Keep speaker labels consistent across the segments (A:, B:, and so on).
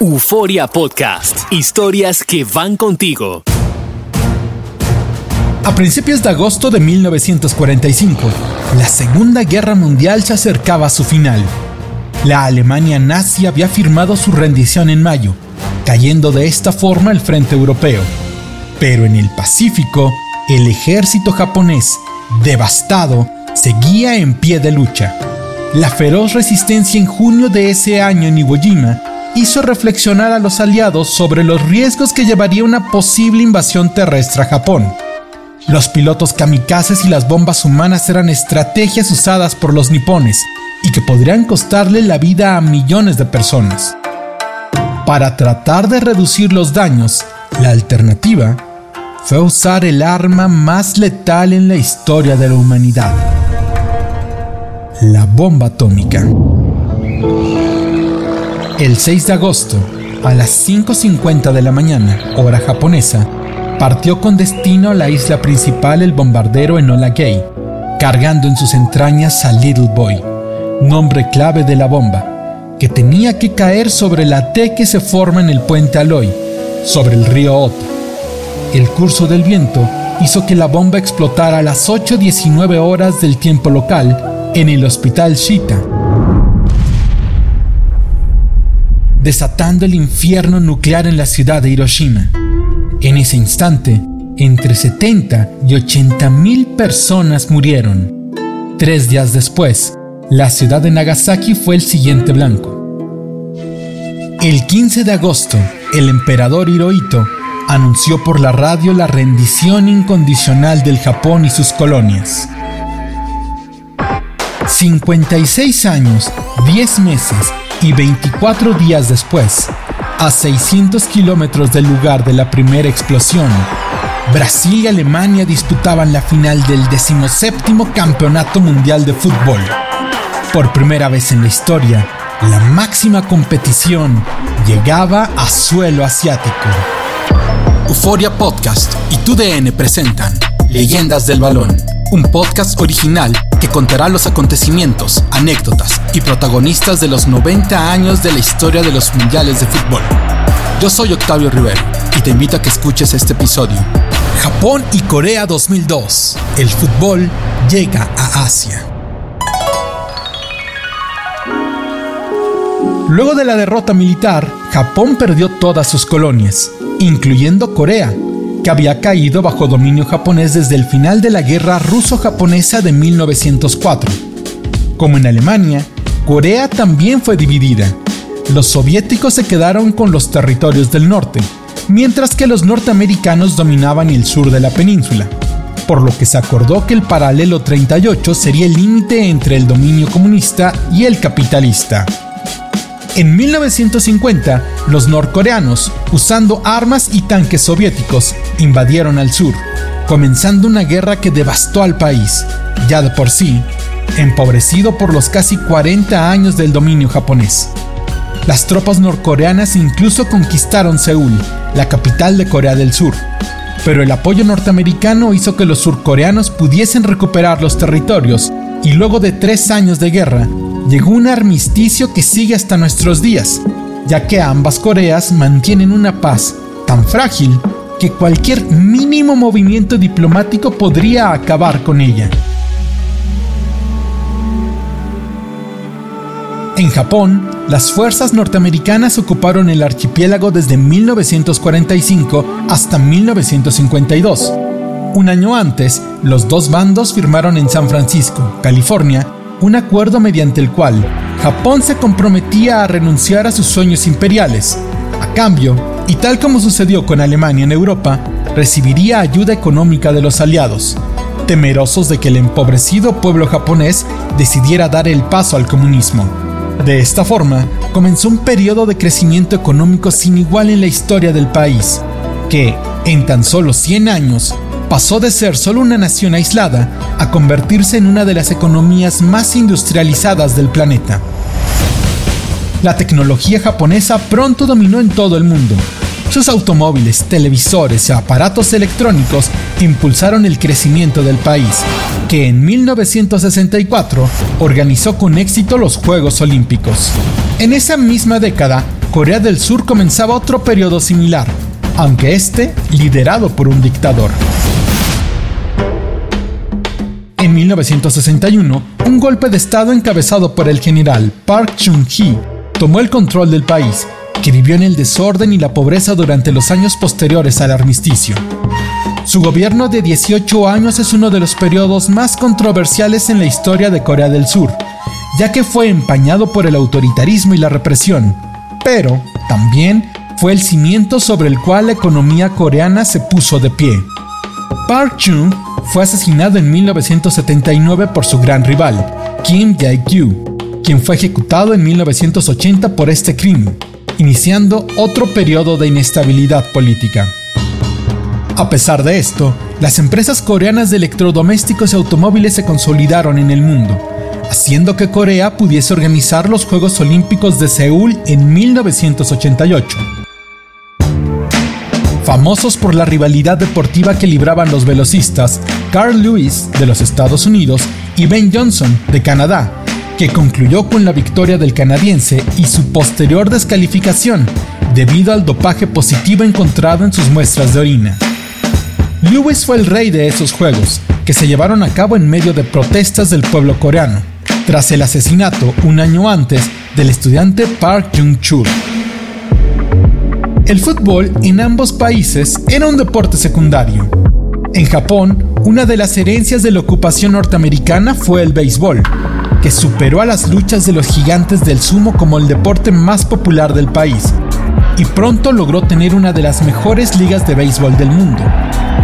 A: Euforia Podcast. Historias que van contigo.
B: A principios de agosto de 1945, la Segunda Guerra Mundial se acercaba a su final. La Alemania nazi había firmado su rendición en mayo, cayendo de esta forma el frente europeo. Pero en el Pacífico, el ejército japonés, devastado, seguía en pie de lucha. La feroz resistencia en junio de ese año en Iwo Jima hizo reflexionar a los aliados sobre los riesgos que llevaría una posible invasión terrestre a Japón. Los pilotos kamikazes y las bombas humanas eran estrategias usadas por los nipones y que podrían costarle la vida a millones de personas. Para tratar de reducir los daños, la alternativa fue usar el arma más letal en la historia de la humanidad, la bomba atómica. El 6 de agosto, a las 5.50 de la mañana, hora japonesa, partió con destino a la isla principal el bombardero Enola Gay, cargando en sus entrañas a Little Boy, nombre clave de la bomba, que tenía que caer sobre la T que se forma en el puente Aloy, sobre el río Ota. El curso del viento hizo que la bomba explotara a las 8.19 horas del tiempo local en el hospital Shita, desatando el infierno nuclear en la ciudad de Hiroshima. En ese instante, entre 70 y 80 mil personas murieron. Tres días después, la ciudad de Nagasaki fue el siguiente blanco. El 15 de agosto, el emperador Hirohito anunció por la radio la rendición incondicional del Japón y sus colonias. 56 años, 10 meses y 24 días después, a 600 kilómetros del lugar de la primera explosión, Brasil y Alemania disputaban la final del 17 Campeonato Mundial de Fútbol. Por primera vez en la historia, la máxima competición llegaba a suelo asiático.
A: Euforia Podcast y TUDN presentan Leyendas del Balón, un podcast original que contará los acontecimientos, anécdotas y protagonistas de los 90 años de la historia de los mundiales de fútbol. Yo soy Octavio Rivero y te invito a que escuches este episodio.
B: Japón y Corea 2002. El fútbol llega a Asia. Luego de la derrota militar, Japón perdió todas sus colonias, incluyendo Corea, que había caído bajo dominio japonés desde el final de la guerra ruso-japonesa de 1904. Como en Alemania, Corea también fue dividida. Los soviéticos se quedaron con los territorios del norte, mientras que los norteamericanos dominaban el sur de la península, por lo que se acordó que el paralelo 38 sería el límite entre el dominio comunista y el capitalista. En 1950, los norcoreanos, usando armas y tanques soviéticos, invadieron al sur, comenzando una guerra que devastó al país, ya de por sí, empobrecido por los casi 40 años del dominio japonés. Las tropas norcoreanas incluso conquistaron Seúl, la capital de Corea del Sur, pero el apoyo norteamericano hizo que los surcoreanos pudiesen recuperar los territorios y luego de tres años de guerra, llegó un armisticio que sigue hasta nuestros días, ya que ambas Coreas mantienen una paz tan frágil que cualquier mínimo movimiento diplomático podría acabar con ella. En Japón, las fuerzas norteamericanas ocuparon el archipiélago desde 1945 hasta 1952. Un año antes, los dos bandos firmaron en San Francisco, California, un acuerdo mediante el cual Japón se comprometía a renunciar a sus sueños imperiales. A cambio, y tal como sucedió con Alemania en Europa, recibiría ayuda económica de los aliados, temerosos de que el empobrecido pueblo japonés decidiera dar el paso al comunismo. De esta forma, comenzó un periodo de crecimiento económico sin igual en la historia del país, que, en tan solo 100 años, pasó de ser solo una nación aislada a convertirse en una de las economías más industrializadas del planeta. La tecnología japonesa pronto dominó en todo el mundo. Sus automóviles, televisores y aparatos electrónicos impulsaron el crecimiento del país, que en 1964 organizó con éxito los Juegos Olímpicos. En esa misma década, Corea del Sur comenzaba otro periodo similar, aunque este liderado por un dictador. 1961, un golpe de Estado encabezado por el general Park Chung-hee tomó el control del país, que vivió en el desorden y la pobreza durante los años posteriores al armisticio. Su gobierno de 18 años es uno de los periodos más controversiales en la historia de Corea del Sur, ya que fue empañado por el autoritarismo y la represión, pero también fue el cimiento sobre el cual la economía coreana se puso de pie. Park Chung fue asesinado en 1979 por su gran rival, Kim Jae-kyu, quien fue ejecutado en 1980 por este crimen, iniciando otro periodo de inestabilidad política. A pesar de esto, las empresas coreanas de electrodomésticos y automóviles se consolidaron en el mundo, haciendo que Corea pudiese organizar los Juegos Olímpicos de Seúl en 1988 famosos por la rivalidad deportiva que libraban los velocistas Carl Lewis de los Estados Unidos y Ben Johnson de Canadá, que concluyó con la victoria del canadiense y su posterior descalificación debido al dopaje positivo encontrado en sus muestras de orina. Lewis fue el rey de esos juegos, que se llevaron a cabo en medio de protestas del pueblo coreano, tras el asesinato un año antes del estudiante Park Jung-chul. El fútbol en ambos países era un deporte secundario. En Japón, una de las herencias de la ocupación norteamericana fue el béisbol, que superó a las luchas de los gigantes del sumo como el deporte más popular del país, y pronto logró tener una de las mejores ligas de béisbol del mundo.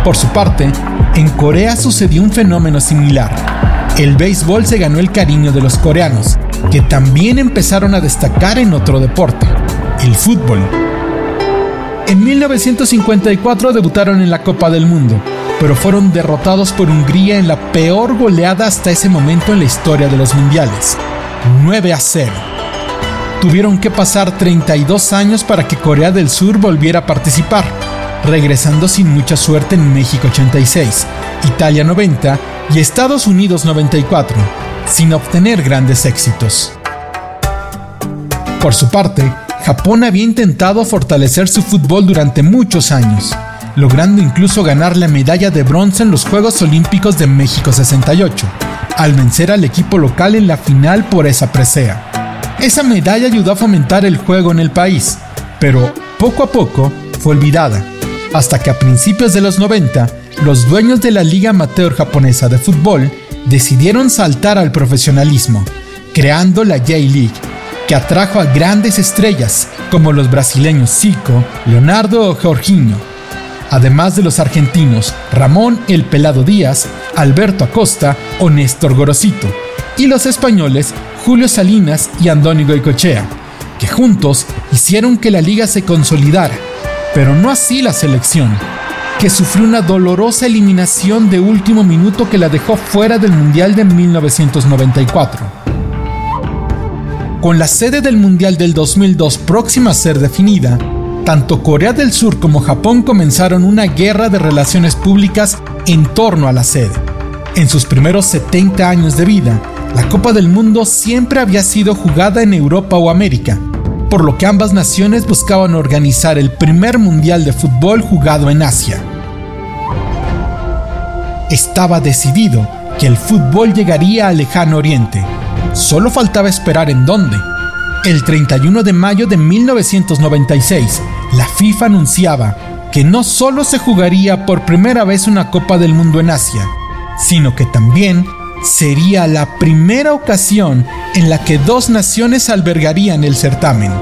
B: Por su parte, en Corea sucedió un fenómeno similar. El béisbol se ganó el cariño de los coreanos, que también empezaron a destacar en otro deporte, el fútbol. En 1954 debutaron en la Copa del Mundo, pero fueron derrotados por Hungría en la peor goleada hasta ese momento en la historia de los mundiales, 9 a 0. Tuvieron que pasar 32 años para que Corea del Sur volviera a participar, regresando sin mucha suerte en México 86, Italia 90 y Estados Unidos 94, sin obtener grandes éxitos. Por su parte, Japón había intentado fortalecer su fútbol durante muchos años, logrando incluso ganar la medalla de bronce en los Juegos Olímpicos de México 68, al vencer al equipo local en la final por esa presea. Esa medalla ayudó a fomentar el juego en el país, pero poco a poco fue olvidada, hasta que a principios de los 90, los dueños de la Liga Amateur Japonesa de Fútbol decidieron saltar al profesionalismo, creando la J-League, que atrajo a grandes estrellas como los brasileños Zico, Leonardo o Jorginho, además de los argentinos Ramón El Pelado Díaz, Alberto Acosta o Néstor Gorosito, y los españoles Julio Salinas y Andónigo Goicochea, que juntos hicieron que la liga se consolidara, pero no así la selección, que sufrió una dolorosa eliminación de último minuto que la dejó fuera del Mundial de 1994. Con la sede del Mundial del 2002 próxima a ser definida, tanto Corea del Sur como Japón comenzaron una guerra de relaciones públicas en torno a la sede. En sus primeros 70 años de vida, la Copa del Mundo siempre había sido jugada en Europa o América, por lo que ambas naciones buscaban organizar el primer Mundial de Fútbol jugado en Asia. Estaba decidido que el fútbol llegaría al lejano oriente, Solo faltaba esperar en dónde. El 31 de mayo de 1996, la FIFA anunciaba que no solo se jugaría por primera vez una Copa del Mundo en Asia, sino que también sería la primera ocasión en la que dos naciones albergarían el certamen,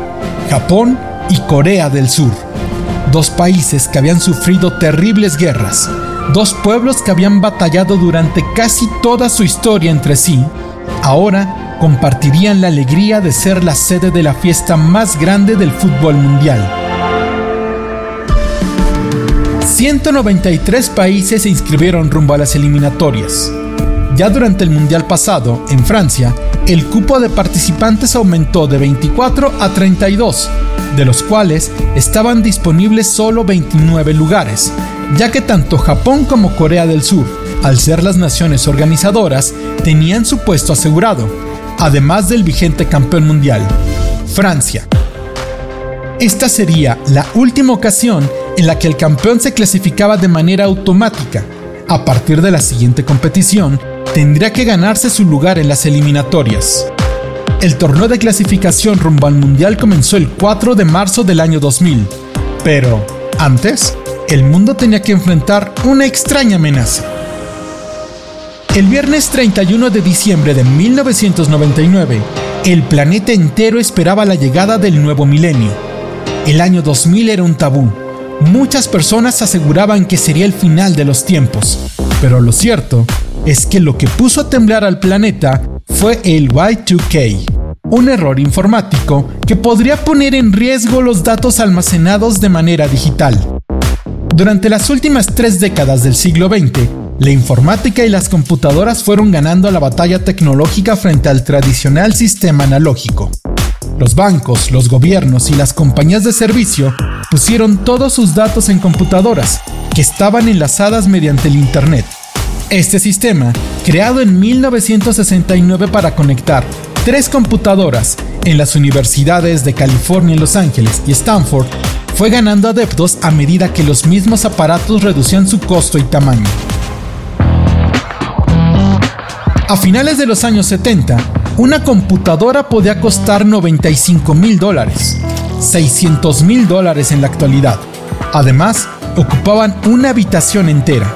B: Japón y Corea del Sur, dos países que habían sufrido terribles guerras, dos pueblos que habían batallado durante casi toda su historia entre sí ahora compartirían la alegría de ser la sede de la fiesta más grande del fútbol mundial. 193 países se inscribieron rumbo a las eliminatorias. Ya durante el Mundial pasado, en Francia, el cupo de participantes aumentó de 24 a 32, de los cuales estaban disponibles solo 29 lugares, ya que tanto Japón como Corea del Sur al ser las naciones organizadoras, tenían su puesto asegurado, además del vigente campeón mundial, Francia. Esta sería la última ocasión en la que el campeón se clasificaba de manera automática. A partir de la siguiente competición, tendría que ganarse su lugar en las eliminatorias. El torneo de clasificación rumbo al Mundial comenzó el 4 de marzo del año 2000, pero antes, el mundo tenía que enfrentar una extraña amenaza. El viernes 31 de diciembre de 1999, el planeta entero esperaba la llegada del nuevo milenio. El año 2000 era un tabú. Muchas personas aseguraban que sería el final de los tiempos, pero lo cierto es que lo que puso a temblar al planeta fue el Y2K, un error informático que podría poner en riesgo los datos almacenados de manera digital. Durante las últimas tres décadas del siglo XX, la informática y las computadoras fueron ganando la batalla tecnológica frente al tradicional sistema analógico. Los bancos, los gobiernos y las compañías de servicio pusieron todos sus datos en computadoras, que estaban enlazadas mediante el Internet. Este sistema, creado en 1969 para conectar tres computadoras en las universidades de California Los Ángeles y Stanford, fue ganando adeptos a medida que los mismos aparatos reducían su costo y tamaño. A finales de los años 70, una computadora podía costar 95 mil dólares, 600 mil dólares en la actualidad. Además, ocupaban una habitación entera.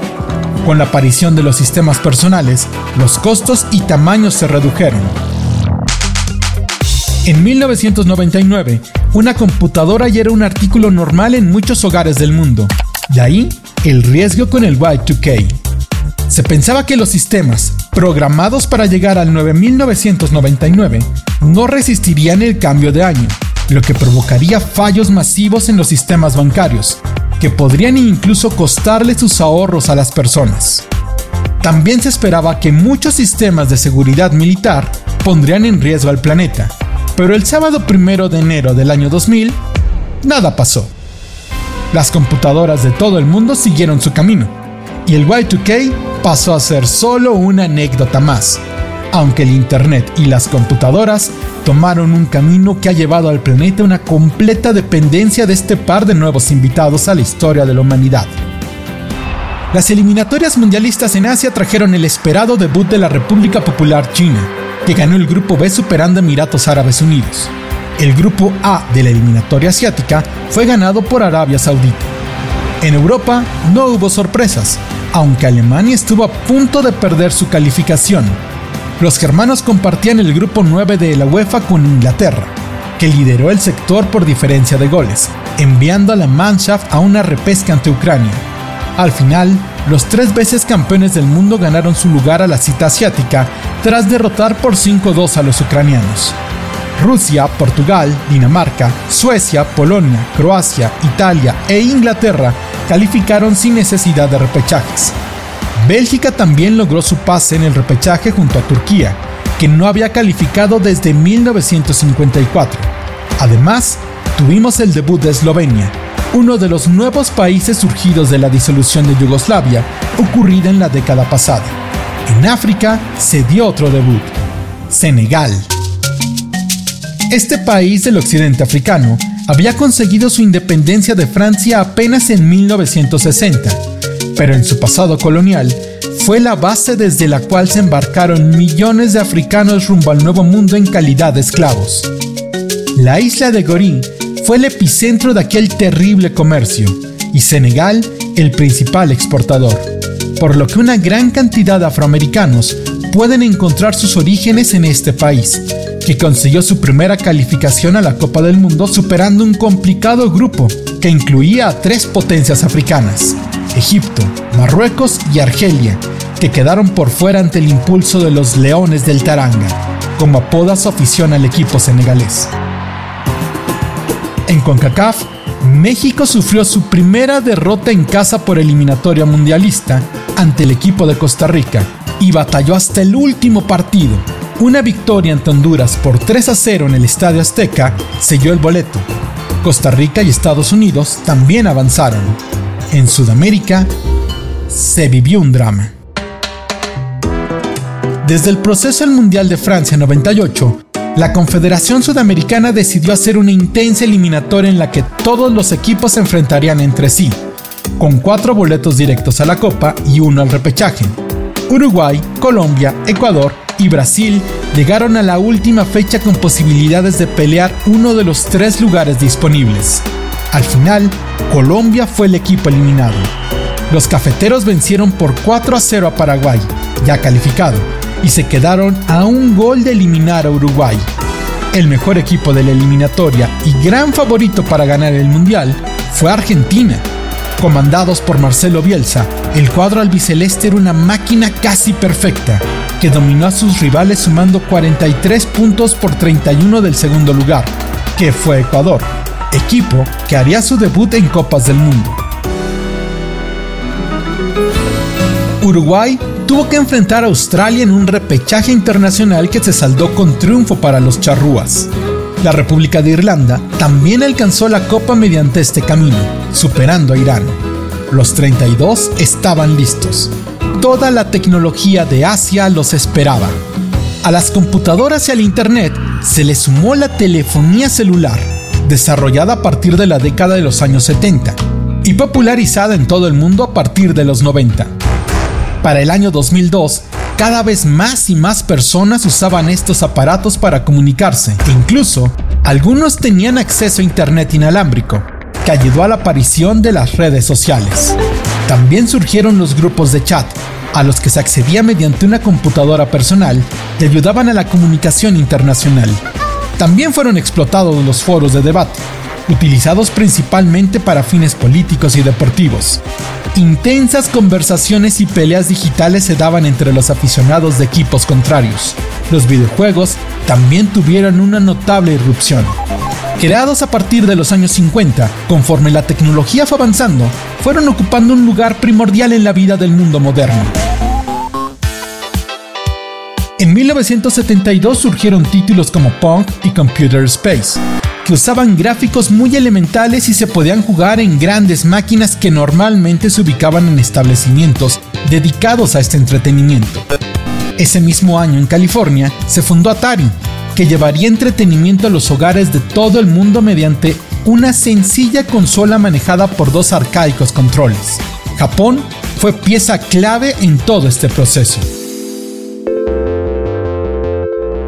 B: Con la aparición de los sistemas personales, los costos y tamaños se redujeron. En 1999, una computadora ya era un artículo normal en muchos hogares del mundo. De ahí, el riesgo con el Y2K. Se pensaba que los sistemas, programados para llegar al 9999, no resistirían el cambio de año, lo que provocaría fallos masivos en los sistemas bancarios, que podrían incluso costarle sus ahorros a las personas. También se esperaba que muchos sistemas de seguridad militar pondrían en riesgo al planeta, pero el sábado primero de enero del año 2000, nada pasó. Las computadoras de todo el mundo siguieron su camino, y el Y2K pasó a ser solo una anécdota más, aunque el Internet y las computadoras tomaron un camino que ha llevado al planeta una completa dependencia de este par de nuevos invitados a la historia de la humanidad. Las eliminatorias mundialistas en Asia trajeron el esperado debut de la República Popular China, que ganó el Grupo B superando Emiratos Árabes Unidos. El Grupo A de la eliminatoria asiática fue ganado por Arabia Saudita. En Europa no hubo sorpresas, aunque Alemania estuvo a punto de perder su calificación. Los germanos compartían el grupo 9 de la UEFA con Inglaterra, que lideró el sector por diferencia de goles, enviando a la Mannschaft a una repesca ante Ucrania. Al final, los tres veces campeones del mundo ganaron su lugar a la cita asiática tras derrotar por 5-2 a los ucranianos. Rusia, Portugal, Dinamarca, Suecia, Polonia, Croacia, Italia e Inglaterra calificaron sin necesidad de repechajes. Bélgica también logró su pase en el repechaje junto a Turquía, que no había calificado desde 1954. Además, tuvimos el debut de Eslovenia, uno de los nuevos países surgidos de la disolución de Yugoslavia, ocurrida en la década pasada. En África se dio otro debut, Senegal. Este país del occidente africano había conseguido su independencia de Francia apenas en 1960, pero en su pasado colonial fue la base desde la cual se embarcaron millones de africanos rumbo al Nuevo Mundo en calidad de esclavos. La isla de Gorin fue el epicentro de aquel terrible comercio y Senegal el principal exportador, por lo que una gran cantidad de afroamericanos pueden encontrar sus orígenes en este país, que consiguió su primera calificación a la Copa del Mundo superando un complicado grupo que incluía a tres potencias africanas, Egipto, Marruecos y Argelia, que quedaron por fuera ante el impulso de los Leones del Taranga, como apoda su afición al equipo senegalés. En CONCACAF, México sufrió su primera derrota en casa por eliminatoria mundialista ante el equipo de Costa Rica y batalló hasta el último partido. Una victoria ante Honduras por 3 a 0 en el Estadio Azteca selló el boleto. Costa Rica y Estados Unidos también avanzaron. En Sudamérica se vivió un drama. Desde el proceso del Mundial de Francia 98, la Confederación Sudamericana decidió hacer una intensa eliminatoria en la que todos los equipos se enfrentarían entre sí, con cuatro boletos directos a la Copa y uno al repechaje. Uruguay, Colombia, Ecuador y Brasil llegaron a la última fecha con posibilidades de pelear uno de los tres lugares disponibles. Al final, Colombia fue el equipo eliminado. Los cafeteros vencieron por 4 a 0 a Paraguay, ya calificado, y se quedaron a un gol de eliminar a Uruguay. El mejor equipo de la eliminatoria y gran favorito para ganar el Mundial fue Argentina. Comandados por Marcelo Bielsa, el cuadro albiceleste era una máquina casi perfecta, que dominó a sus rivales sumando 43 puntos por 31 del segundo lugar, que fue Ecuador, equipo que haría su debut en Copas del Mundo. Uruguay tuvo que enfrentar a Australia en un repechaje internacional que se saldó con triunfo para los charrúas. La República de Irlanda también alcanzó la Copa mediante este camino, superando a Irán. Los 32 estaban listos. Toda la tecnología de Asia los esperaba. A las computadoras y al Internet se le sumó la telefonía celular, desarrollada a partir de la década de los años 70 y popularizada en todo el mundo a partir de los 90. Para el año 2002, cada vez más y más personas usaban estos aparatos para comunicarse e incluso algunos tenían acceso a Internet inalámbrico, que ayudó a la aparición de las redes sociales. También surgieron los grupos de chat, a los que se accedía mediante una computadora personal que ayudaban a la comunicación internacional. También fueron explotados los foros de debate, utilizados principalmente para fines políticos y deportivos. Intensas conversaciones y peleas digitales se daban entre los aficionados de equipos contrarios. Los videojuegos también tuvieron una notable irrupción. Creados a partir de los años 50, conforme la tecnología fue avanzando, fueron ocupando un lugar primordial en la vida del mundo moderno. En 1972 surgieron títulos como Punk y Computer Space, que usaban gráficos muy elementales y se podían jugar en grandes máquinas que normalmente se ubicaban en establecimientos dedicados a este entretenimiento. Ese mismo año en California se fundó Atari, que llevaría entretenimiento a los hogares de todo el mundo mediante una sencilla consola manejada por dos arcaicos controles. Japón fue pieza clave en todo este proceso.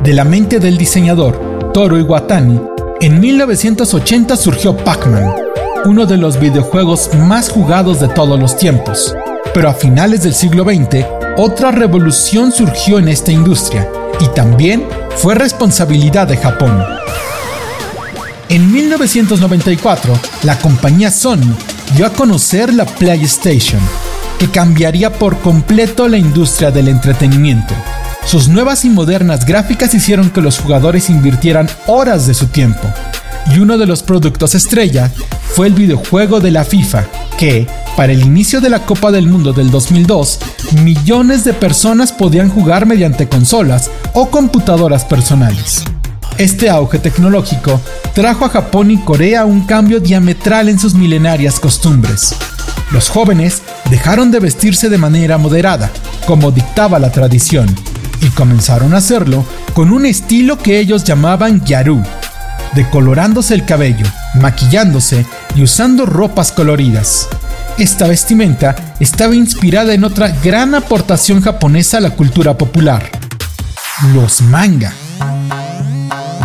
B: De la mente del diseñador Toro Iwatani, en 1980 surgió Pac-Man, uno de los videojuegos más jugados de todos los tiempos. Pero a finales del siglo XX, otra revolución surgió en esta industria y también fue responsabilidad de Japón. En 1994, la compañía Sony dio a conocer la PlayStation, que cambiaría por completo la industria del entretenimiento. Sus nuevas y modernas gráficas hicieron que los jugadores invirtieran horas de su tiempo. Y uno de los productos estrella fue el videojuego de la FIFA, que, para el inicio de la Copa del Mundo del 2002, millones de personas podían jugar mediante consolas o computadoras personales. Este auge tecnológico trajo a Japón y Corea un cambio diametral en sus milenarias costumbres. Los jóvenes dejaron de vestirse de manera moderada, como dictaba la tradición, y comenzaron a hacerlo con un estilo que ellos llamaban yaru, decolorándose el cabello, maquillándose y usando ropas coloridas. Esta vestimenta estaba inspirada en otra gran aportación japonesa a la cultura popular, los manga.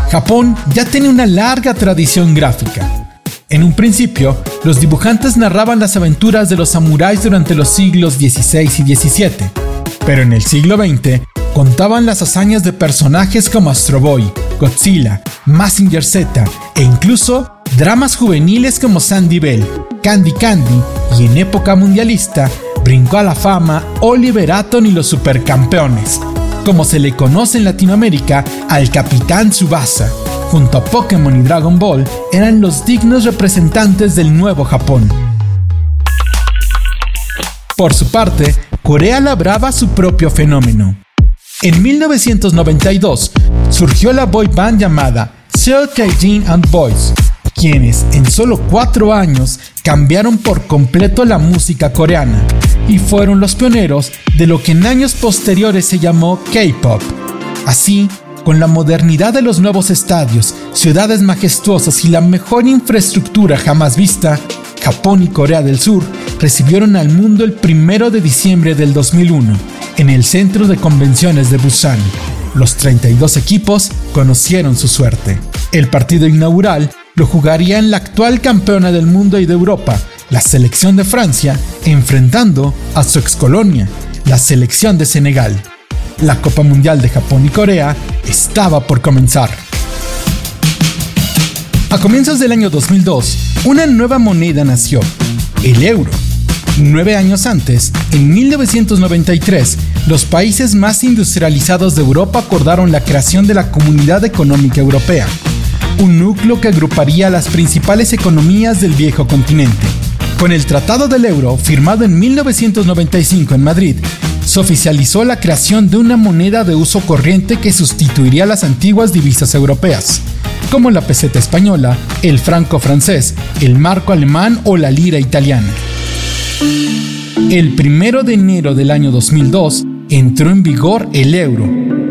B: Japón ya tiene una larga tradición gráfica. En un principio, los dibujantes narraban las aventuras de los samuráis durante los siglos XVI y XVII, pero en el siglo XX contaban las hazañas de personajes como Astro Boy, Godzilla, Massinger Z e incluso dramas juveniles como Sandy Bell, Candy Candy y en época mundialista brincó a la fama Oliver Atom y los supercampeones, como se le conoce en Latinoamérica al Capitán Tsubasa. Junto a Pokémon y Dragon Ball, eran los dignos representantes del nuevo Japón. Por su parte, Corea labraba su propio fenómeno. En 1992 surgió la boy band llamada Seo Tae-jin and Boys, quienes en solo cuatro años cambiaron por completo la música coreana y fueron los pioneros de lo que en años posteriores se llamó K-pop. Así con la modernidad de los nuevos estadios, ciudades majestuosas y la mejor infraestructura jamás vista, Japón y Corea del Sur recibieron al mundo el 1 de diciembre del 2001 en el Centro de Convenciones de Busan. Los 32 equipos conocieron su suerte. El partido inaugural lo jugaría en la actual campeona del mundo y de Europa, la selección de Francia, enfrentando a su excolonia, la selección de Senegal. La Copa Mundial de Japón y Corea estaba por comenzar. A comienzos del año 2002, una nueva moneda nació, el euro. Nueve años antes, en 1993, los países más industrializados de Europa acordaron la creación de la Comunidad Económica Europea, un núcleo que agruparía las principales economías del viejo continente. Con el Tratado del Euro, firmado en 1995 en Madrid, se oficializó la creación de una moneda de uso corriente que sustituiría las antiguas divisas europeas, como la peseta española, el franco francés, el marco alemán o la lira italiana. El primero de enero del año 2002 entró en vigor el euro,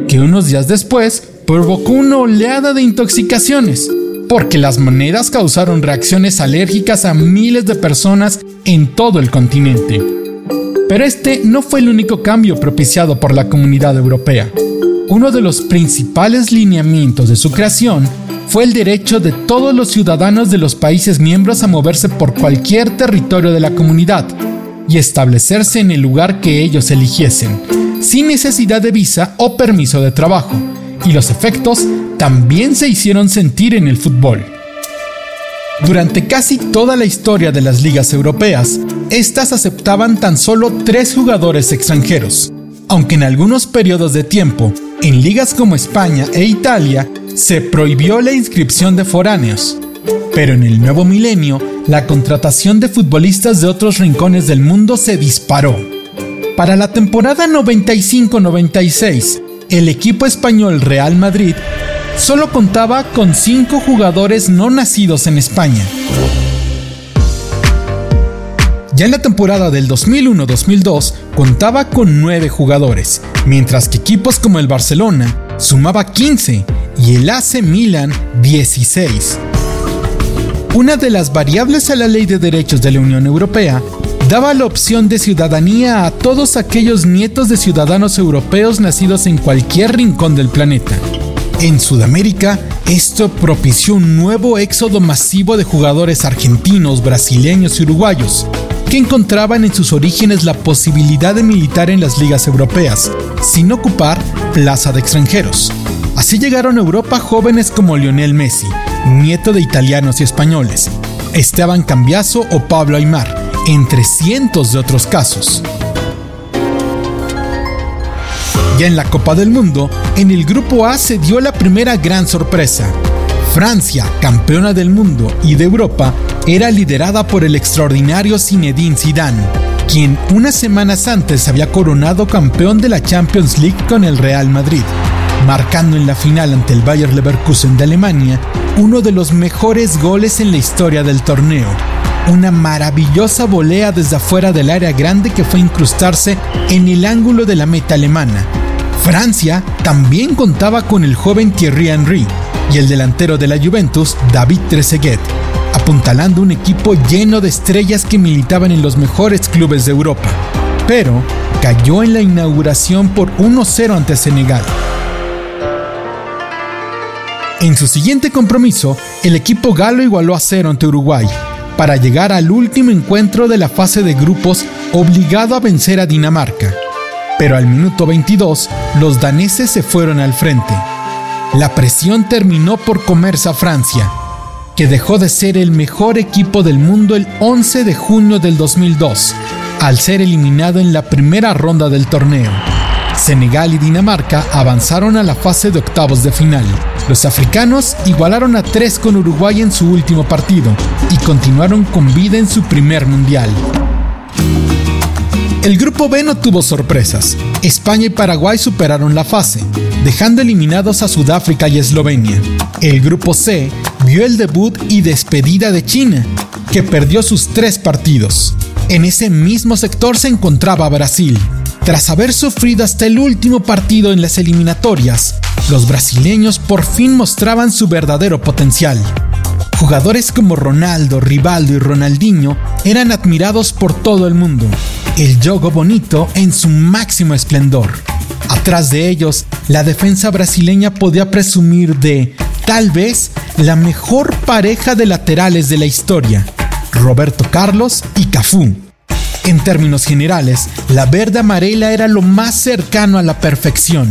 B: que unos días después provocó una oleada de intoxicaciones, porque las monedas causaron reacciones alérgicas a miles de personas en todo el continente. Pero este no fue el único cambio propiciado por la comunidad europea. Uno de los principales lineamientos de su creación fue el derecho de todos los ciudadanos de los países miembros a moverse por cualquier territorio de la comunidad y establecerse en el lugar que ellos eligiesen, sin necesidad de visa o permiso de trabajo, y los efectos también se hicieron sentir en el fútbol. Durante casi toda la historia de las ligas europeas, estas aceptaban tan solo tres jugadores extranjeros, aunque en algunos periodos de tiempo, en ligas como España e Italia, se prohibió la inscripción de foráneos. Pero en el nuevo milenio, la contratación de futbolistas de otros rincones del mundo se disparó. Para la temporada 95-96, el equipo español Real Madrid solo contaba con 5 jugadores no nacidos en España. Ya en la temporada del 2001-2002 contaba con 9 jugadores, mientras que equipos como el Barcelona sumaba 15 y el AC Milan 16. Una de las variables a la ley de derechos de la Unión Europea daba la opción de ciudadanía a todos aquellos nietos de ciudadanos europeos nacidos en cualquier rincón del planeta. En Sudamérica, esto propició un nuevo éxodo masivo de jugadores argentinos, brasileños y uruguayos, que encontraban en sus orígenes la posibilidad de militar en las ligas europeas, sin ocupar plaza de extranjeros. Así llegaron a Europa jóvenes como Lionel Messi, nieto de italianos y españoles, Esteban Cambiaso o Pablo Aymar, entre cientos de otros casos. Ya en la Copa del Mundo, en el Grupo A se dio la primera gran sorpresa. Francia, campeona del mundo y de Europa, era liderada por el extraordinario Zinedine Zidane, quien unas semanas antes había coronado campeón de la Champions League con el Real Madrid, marcando en la final ante el Bayer Leverkusen de Alemania uno de los mejores goles en la historia del torneo, una maravillosa volea desde afuera del área grande que fue incrustarse en el ángulo de la meta alemana. Francia también contaba con el joven Thierry Henry y el delantero de la Juventus, David Trezeguet, apuntalando un equipo lleno de estrellas que militaban en los mejores clubes de Europa. Pero cayó en la inauguración por 1-0 ante Senegal. En su siguiente compromiso, el equipo galo igualó a 0 ante Uruguay, para llegar al último encuentro de la fase de grupos obligado a vencer a Dinamarca. Pero al minuto 22, los daneses se fueron al frente. La presión terminó por comerse a Francia, que dejó de ser el mejor equipo del mundo el 11 de junio del 2002, al ser eliminado en la primera ronda del torneo. Senegal y Dinamarca avanzaron a la fase de octavos de final. Los africanos igualaron a tres con Uruguay en su último partido y continuaron con vida en su primer mundial. El grupo B no tuvo sorpresas. España y Paraguay superaron la fase, dejando eliminados a Sudáfrica y Eslovenia. El grupo C vio el debut y despedida de China, que perdió sus tres partidos. En ese mismo sector se encontraba Brasil. Tras haber sufrido hasta el último partido en las eliminatorias, los brasileños por fin mostraban su verdadero potencial. Jugadores como Ronaldo, Rivaldo y Ronaldinho eran admirados por todo el mundo. El yogo bonito en su máximo esplendor. Atrás de ellos, la defensa brasileña podía presumir de, tal vez, la mejor pareja de laterales de la historia, Roberto Carlos y Cafú. En términos generales, la verde amarela era lo más cercano a la perfección.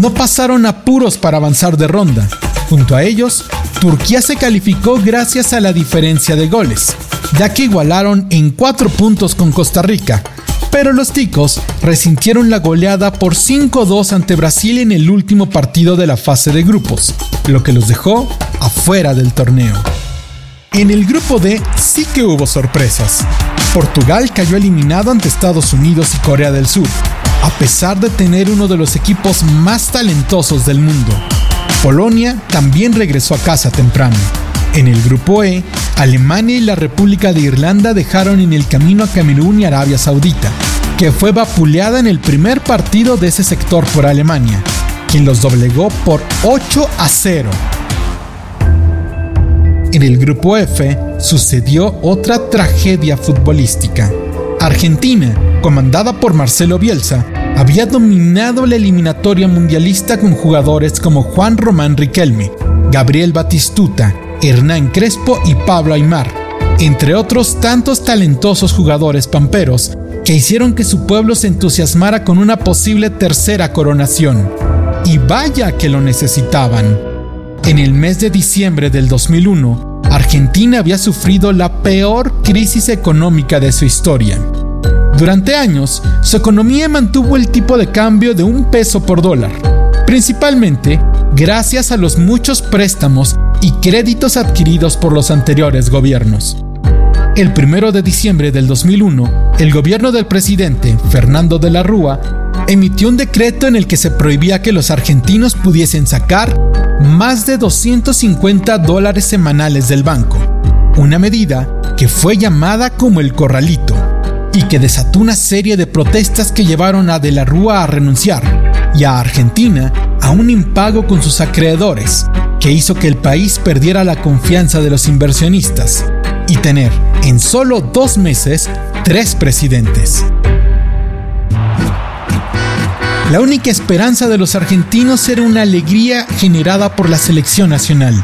B: No pasaron apuros para avanzar de ronda. Junto a ellos, Turquía se calificó gracias a la diferencia de goles, ya que igualaron en cuatro puntos con Costa Rica, pero los ticos resintieron la goleada por 5-2 ante Brasil en el último partido de la fase de grupos, lo que los dejó afuera del torneo. En el grupo D sí que hubo sorpresas. Portugal cayó eliminado ante Estados Unidos y Corea del Sur, a pesar de tener uno de los equipos más talentosos del mundo. Polonia también regresó a casa temprano. En el grupo E, Alemania y la República de Irlanda dejaron en el camino a Camerún y Arabia Saudita, que fue vapuleada en el primer partido de ese sector por Alemania, quien los doblegó por 8 a 0. En el grupo F sucedió otra tragedia futbolística. Argentina, comandada por Marcelo Bielsa, había dominado la eliminatoria mundialista con jugadores como Juan Román Riquelme, Gabriel Batistuta, Hernán Crespo y Pablo Aymar, entre otros tantos talentosos jugadores pamperos que hicieron que su pueblo se entusiasmara con una posible tercera coronación. Y vaya que lo necesitaban. En el mes de diciembre del 2001, Argentina había sufrido la peor crisis económica de su historia. Durante años, su economía mantuvo el tipo de cambio de un peso por dólar, principalmente gracias a los muchos préstamos y créditos adquiridos por los anteriores gobiernos. El 1 de diciembre del 2001, el gobierno del presidente Fernando de la Rúa emitió un decreto en el que se prohibía que los argentinos pudiesen sacar más de 250 dólares semanales del banco, una medida que fue llamada como el corralito y que desató una serie de protestas que llevaron a De la Rúa a renunciar y a Argentina a un impago con sus acreedores, que hizo que el país perdiera la confianza de los inversionistas y tener en solo dos meses tres presidentes. La única esperanza de los argentinos era una alegría generada por la selección nacional,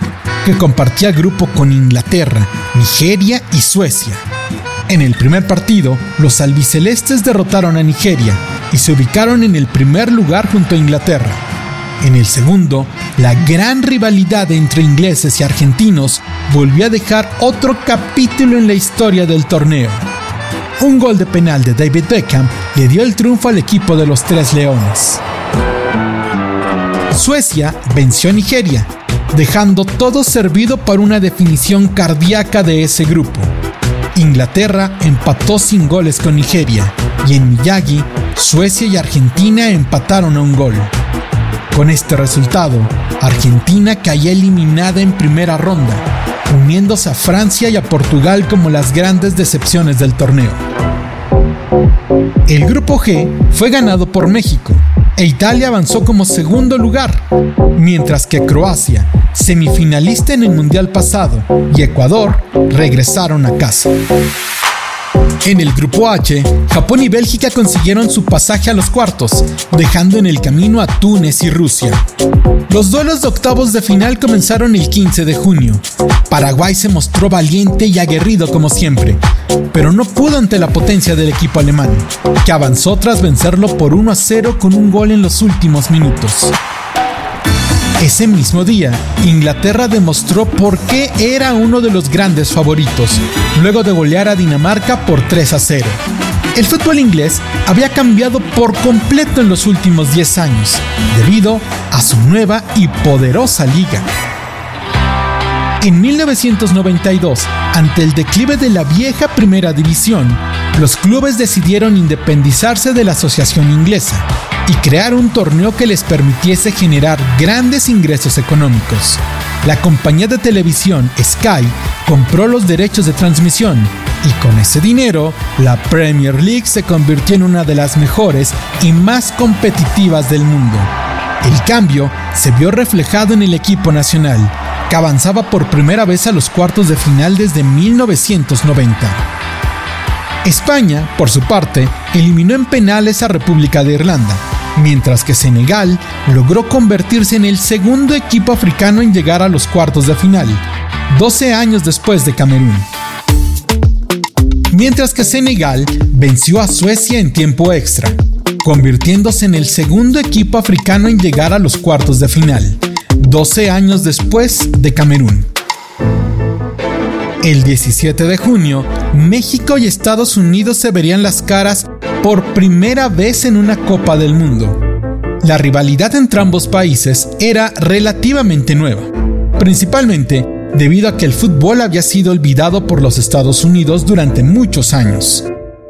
B: que compartía grupo con Inglaterra, Nigeria y Suecia. En el primer partido, los albicelestes derrotaron a Nigeria y se ubicaron en el primer lugar junto a Inglaterra. En el segundo, la gran rivalidad entre ingleses y argentinos volvió a dejar otro capítulo en la historia del torneo. Un gol de penal de David Beckham le dio el triunfo al equipo de los Tres Leones. Suecia venció a Nigeria, dejando todo servido para una definición cardíaca de ese grupo. Inglaterra empató sin goles con Nigeria y en Miyagi, Suecia y Argentina empataron a un gol. Con este resultado, Argentina caía eliminada en primera ronda, uniéndose a Francia y a Portugal como las grandes decepciones del torneo. El grupo G fue ganado por México e Italia avanzó como segundo lugar, mientras que Croacia, semifinalista en el Mundial pasado, y Ecuador regresaron a casa. En el grupo H, Japón y Bélgica consiguieron su pasaje a los cuartos, dejando en el camino a Túnez y Rusia. Los duelos de octavos de final comenzaron el 15 de junio. Paraguay se mostró valiente y aguerrido como siempre, pero no pudo ante la potencia del equipo alemán, que avanzó tras vencerlo por 1 a 0 con un gol en los últimos minutos. Ese mismo día, Inglaterra demostró por qué era uno de los grandes favoritos, luego de golear a Dinamarca por 3 a 0. El fútbol inglés había cambiado por completo en los últimos 10 años, debido a su nueva y poderosa liga. En 1992, ante el declive de la vieja primera división, los clubes decidieron independizarse de la Asociación Inglesa y crear un torneo que les permitiese generar grandes ingresos económicos. La compañía de televisión Sky compró los derechos de transmisión y con ese dinero la Premier League se convirtió en una de las mejores y más competitivas del mundo. El cambio se vio reflejado en el equipo nacional, que avanzaba por primera vez a los cuartos de final desde 1990. España, por su parte, eliminó en penales a República de Irlanda, mientras que Senegal logró convertirse en el segundo equipo africano en llegar a los cuartos de final, 12 años después de Camerún. Mientras que Senegal venció a Suecia en tiempo extra, convirtiéndose en el segundo equipo africano en llegar a los cuartos de final, 12 años después de Camerún. El 17 de junio, México y Estados Unidos se verían las caras por primera vez en una Copa del Mundo. La rivalidad entre ambos países era relativamente nueva, principalmente debido a que el fútbol había sido olvidado por los Estados Unidos durante muchos años.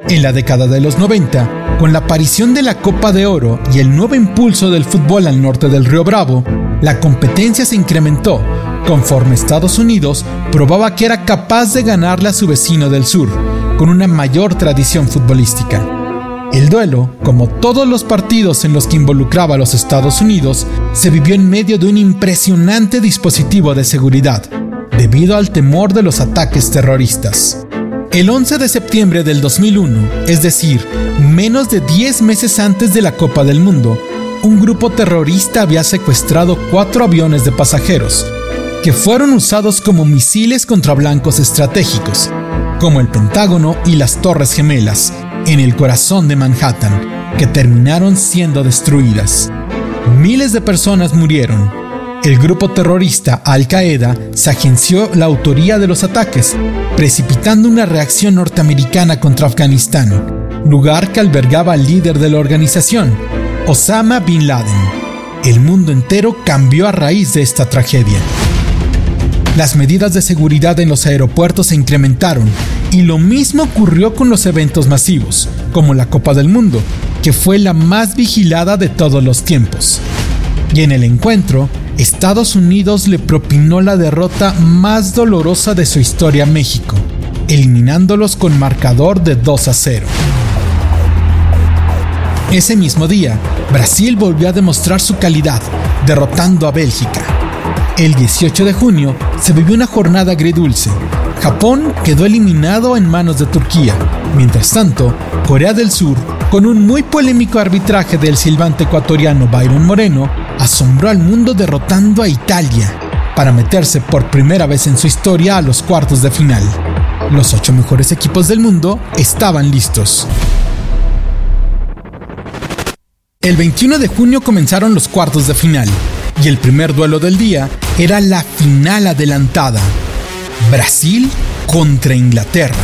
B: En la década de los 90, con la aparición de la Copa de Oro y el nuevo impulso del fútbol al norte del Río Bravo, la competencia se incrementó conforme Estados Unidos probaba que era capaz de ganarle a su vecino del sur, con una mayor tradición futbolística. El duelo, como todos los partidos en los que involucraba a los Estados Unidos, se vivió en medio de un impresionante dispositivo de seguridad, debido al temor de los ataques terroristas. El 11 de septiembre del 2001, es decir, menos de 10 meses antes de la Copa del Mundo, un grupo terrorista había secuestrado cuatro aviones de pasajeros, que fueron usados como misiles contra blancos estratégicos, como el Pentágono y las Torres Gemelas, en el corazón de Manhattan, que terminaron siendo destruidas. Miles de personas murieron. El grupo terrorista Al-Qaeda se agenció la autoría de los ataques, precipitando una reacción norteamericana contra Afganistán, lugar que albergaba al líder de la organización, Osama Bin Laden. El mundo entero cambió a raíz de esta tragedia. Las medidas de seguridad en los aeropuertos se incrementaron y lo mismo ocurrió con los eventos masivos, como la Copa del Mundo, que fue la más vigilada de todos los tiempos. Y en el encuentro, Estados Unidos le propinó la derrota más dolorosa de su historia a México, eliminándolos con marcador de 2 a 0. Ese mismo día, Brasil volvió a demostrar su calidad, derrotando a Bélgica. El 18 de junio se vivió una jornada agridulce. Japón quedó eliminado en manos de Turquía. Mientras tanto, Corea del Sur, con un muy polémico arbitraje del silbante ecuatoriano Byron Moreno, asombró al mundo derrotando a Italia para meterse por primera vez en su historia a los cuartos de final. Los ocho mejores equipos del mundo estaban listos. El 21 de junio comenzaron los cuartos de final y el primer duelo del día era la final adelantada. Brasil contra Inglaterra.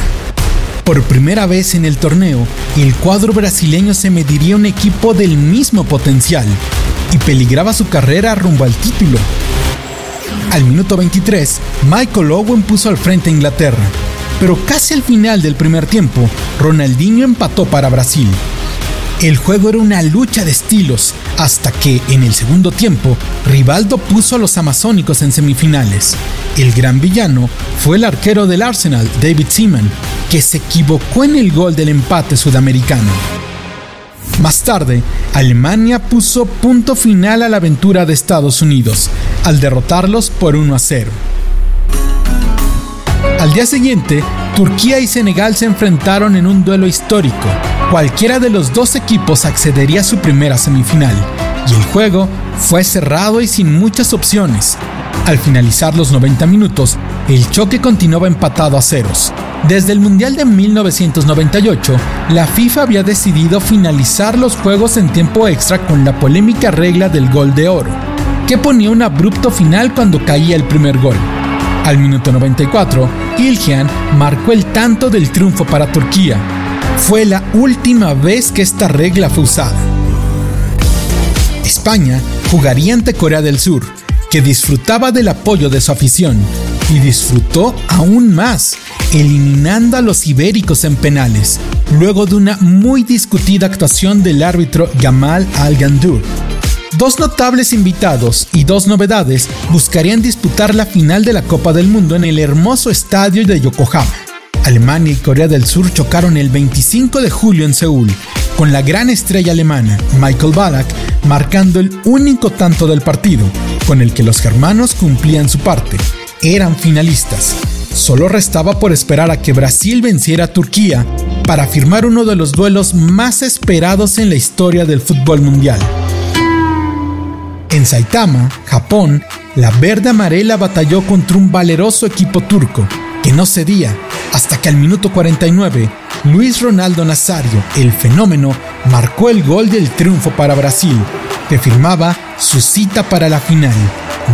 B: Por primera vez en el torneo, el cuadro brasileño se mediría un equipo del mismo potencial y peligraba su carrera rumbo al título. Al minuto 23, Michael Owen puso al frente a Inglaterra, pero casi al final del primer tiempo, Ronaldinho empató para Brasil el juego era una lucha de estilos, hasta que, en el segundo tiempo, Rivaldo puso a los amazónicos en semifinales. El gran villano fue el arquero del Arsenal, David Seaman, que se equivocó en el gol del empate sudamericano. Más tarde, Alemania puso punto final a la aventura de Estados Unidos, al derrotarlos por 1 a 0. Al día siguiente, Turquía y Senegal se enfrentaron en un duelo histórico, Cualquiera de los dos equipos accedería a su primera semifinal, y el juego fue cerrado y sin muchas opciones. Al finalizar los 90 minutos, el choque continuaba empatado a ceros. Desde el Mundial de 1998, la FIFA había decidido finalizar los juegos en tiempo extra con la polémica regla del gol de oro, que ponía un abrupto final cuando caía el primer gol. Al minuto 94, Ilhan marcó el tanto del triunfo para Turquía, fue la última vez que esta regla fue usada. España jugaría ante Corea del Sur, que disfrutaba del apoyo de su afición, y disfrutó aún más, eliminando a los ibéricos en penales, luego de una muy discutida actuación del árbitro Gamal Al-Gandur. Dos notables invitados y dos novedades buscarían disputar la final de la Copa del Mundo en el hermoso estadio de Yokohama Alemania y Corea del Sur chocaron el 25 de julio en Seúl, con la gran estrella alemana Michael Ballack marcando el único tanto del partido, con el que los germanos cumplían su parte. Eran finalistas. Solo restaba por esperar a que Brasil venciera a Turquía para firmar uno de los duelos más esperados en la historia del fútbol mundial. En Saitama, Japón, la verde amarela batalló contra un valeroso equipo turco que no cedía hasta que al minuto 49 Luis Ronaldo Nazario, el fenómeno, marcó el gol del triunfo para Brasil, que firmaba su cita para la final,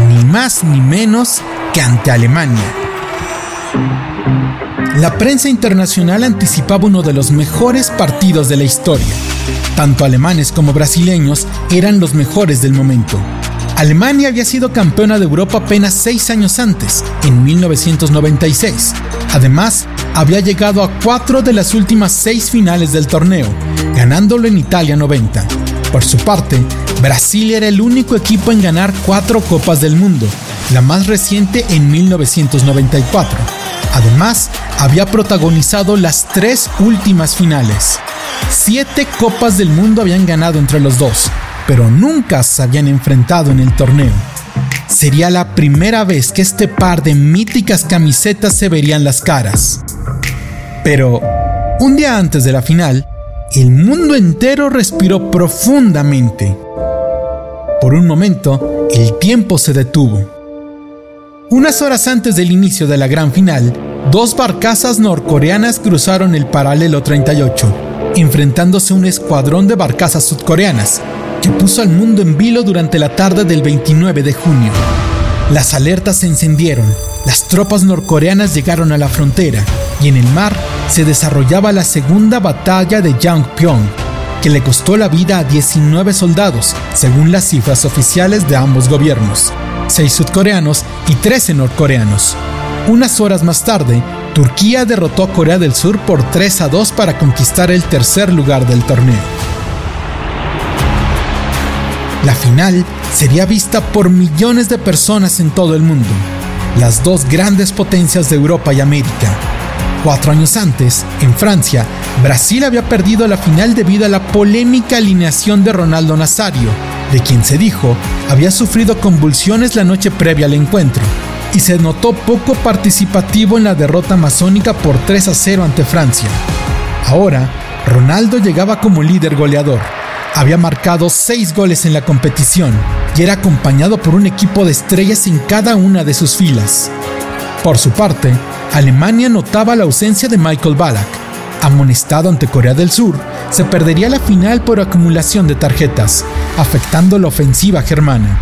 B: ni más ni menos que ante Alemania. La prensa internacional anticipaba uno de los mejores partidos de la historia. Tanto alemanes como brasileños eran los mejores del momento. Alemania había sido campeona de Europa apenas seis años antes, en 1996. Además, había llegado a cuatro de las últimas seis finales del torneo, ganándolo en Italia 90. Por su parte, Brasil era el único equipo en ganar cuatro Copas del Mundo, la más reciente en 1994. Además, había protagonizado las tres últimas finales. Siete Copas del Mundo habían ganado entre los dos, pero nunca se habían enfrentado en el torneo. Sería la primera vez que este par de míticas camisetas se verían las caras. Pero, un día antes de la final, el mundo entero respiró profundamente. Por un momento, el tiempo se detuvo. Unas horas antes del inicio de la gran final, dos barcazas norcoreanas cruzaron el paralelo 38, enfrentándose a un escuadrón de barcazas sudcoreanas, que puso al mundo en vilo durante la tarde del 29 de junio. Las alertas se encendieron, las tropas norcoreanas llegaron a la frontera y en el mar se desarrollaba la segunda batalla de Yangpyeong, que le costó la vida a 19 soldados, según las cifras oficiales de ambos gobiernos, 6 sudcoreanos y 13 norcoreanos. Unas horas más tarde, Turquía derrotó a Corea del Sur por 3 a 2 para conquistar el tercer lugar del torneo. La final sería vista por millones de personas en todo el mundo, las dos grandes potencias de Europa y América. Cuatro años antes, en Francia, Brasil había perdido la final debido a la polémica alineación de Ronaldo Nazario, de quien se dijo había sufrido convulsiones la noche previa al encuentro, y se notó poco participativo en la derrota masónica por 3 a 0 ante Francia. Ahora, Ronaldo llegaba como líder goleador, había marcado seis goles en la competición y era acompañado por un equipo de estrellas en cada una de sus filas. Por su parte, Alemania notaba la ausencia de Michael Ballack. Amonestado ante Corea del Sur, se perdería la final por acumulación de tarjetas, afectando la ofensiva germana.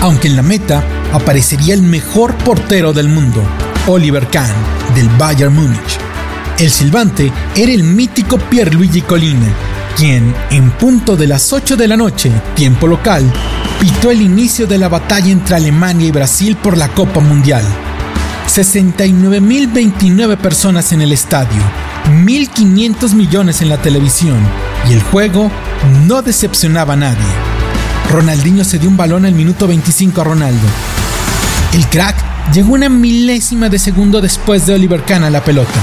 B: Aunque en la meta aparecería el mejor portero del mundo, Oliver Kahn, del Bayern Múnich. El silbante era el mítico Pierluigi Colina, quien, en punto de las 8 de la noche, tiempo local, pitó el inicio de la batalla entre Alemania y Brasil por la Copa Mundial. 69.029 personas en el estadio, 1.500 millones en la televisión y el juego no decepcionaba a nadie. Ronaldinho se dio un balón al minuto 25 a Ronaldo. El crack llegó una milésima de segundo después de Oliver Kahn a la pelota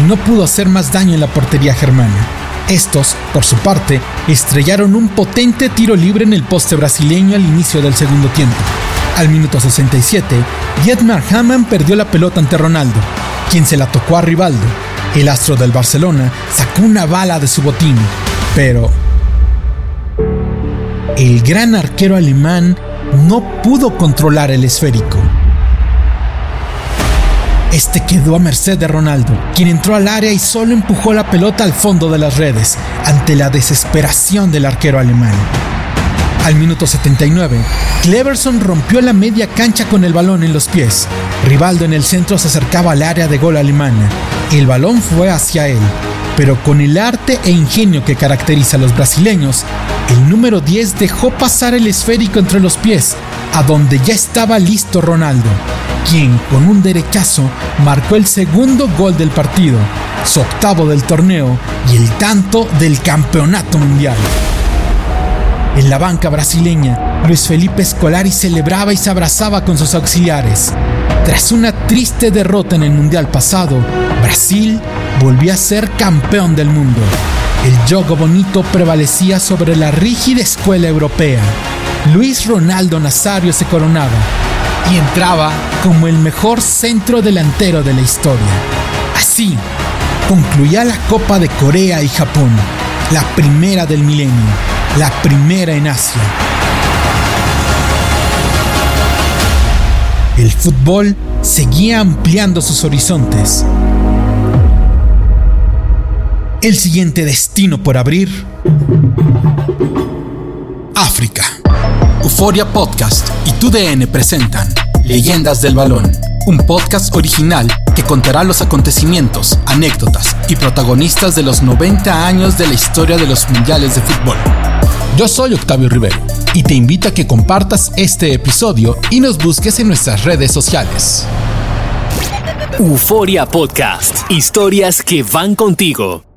B: y no pudo hacer más daño en la portería germana. Estos, por su parte, estrellaron un potente tiro libre en el poste brasileño al inicio del segundo tiempo. Al minuto 67, Dietmar Hamann perdió la pelota ante Ronaldo, quien se la tocó a Rivaldo. El astro del Barcelona sacó una bala de su botín, pero el gran arquero alemán no pudo controlar el esférico. Este quedó a merced de Ronaldo, quien entró al área y solo empujó la pelota al fondo de las redes, ante la desesperación del arquero alemán. Al minuto 79, Cleverson rompió la media cancha con el balón en los pies. Rivaldo en el centro se acercaba al área de gol alemana. El balón fue hacia él, pero con el arte e ingenio que caracteriza a los brasileños, el número 10 dejó pasar el esférico entre los pies, a donde ya estaba listo Ronaldo quien con un derechazo marcó el segundo gol del partido, su octavo del torneo y el tanto del campeonato mundial. En la banca brasileña, Luis Felipe Scolari celebraba y se abrazaba con sus auxiliares. Tras una triste derrota en el Mundial pasado, Brasil volvió a ser campeón del mundo. El yogo bonito prevalecía sobre la rígida escuela europea. Luis Ronaldo Nazario se coronaba y entraba como el mejor centro delantero de la historia. Así, concluía la Copa de Corea y Japón, la primera del milenio, la primera en Asia. El fútbol seguía ampliando sus horizontes. El siguiente destino por abrir. África.
A: Euforia Podcast y TUDN presentan Leyendas del Balón, un podcast original que contará los acontecimientos, anécdotas y protagonistas de los 90 años de la historia de los mundiales de fútbol.
B: Yo soy Octavio Rivero y te invito a que compartas este episodio y nos busques en nuestras redes sociales.
C: Euforia Podcast, historias que van contigo.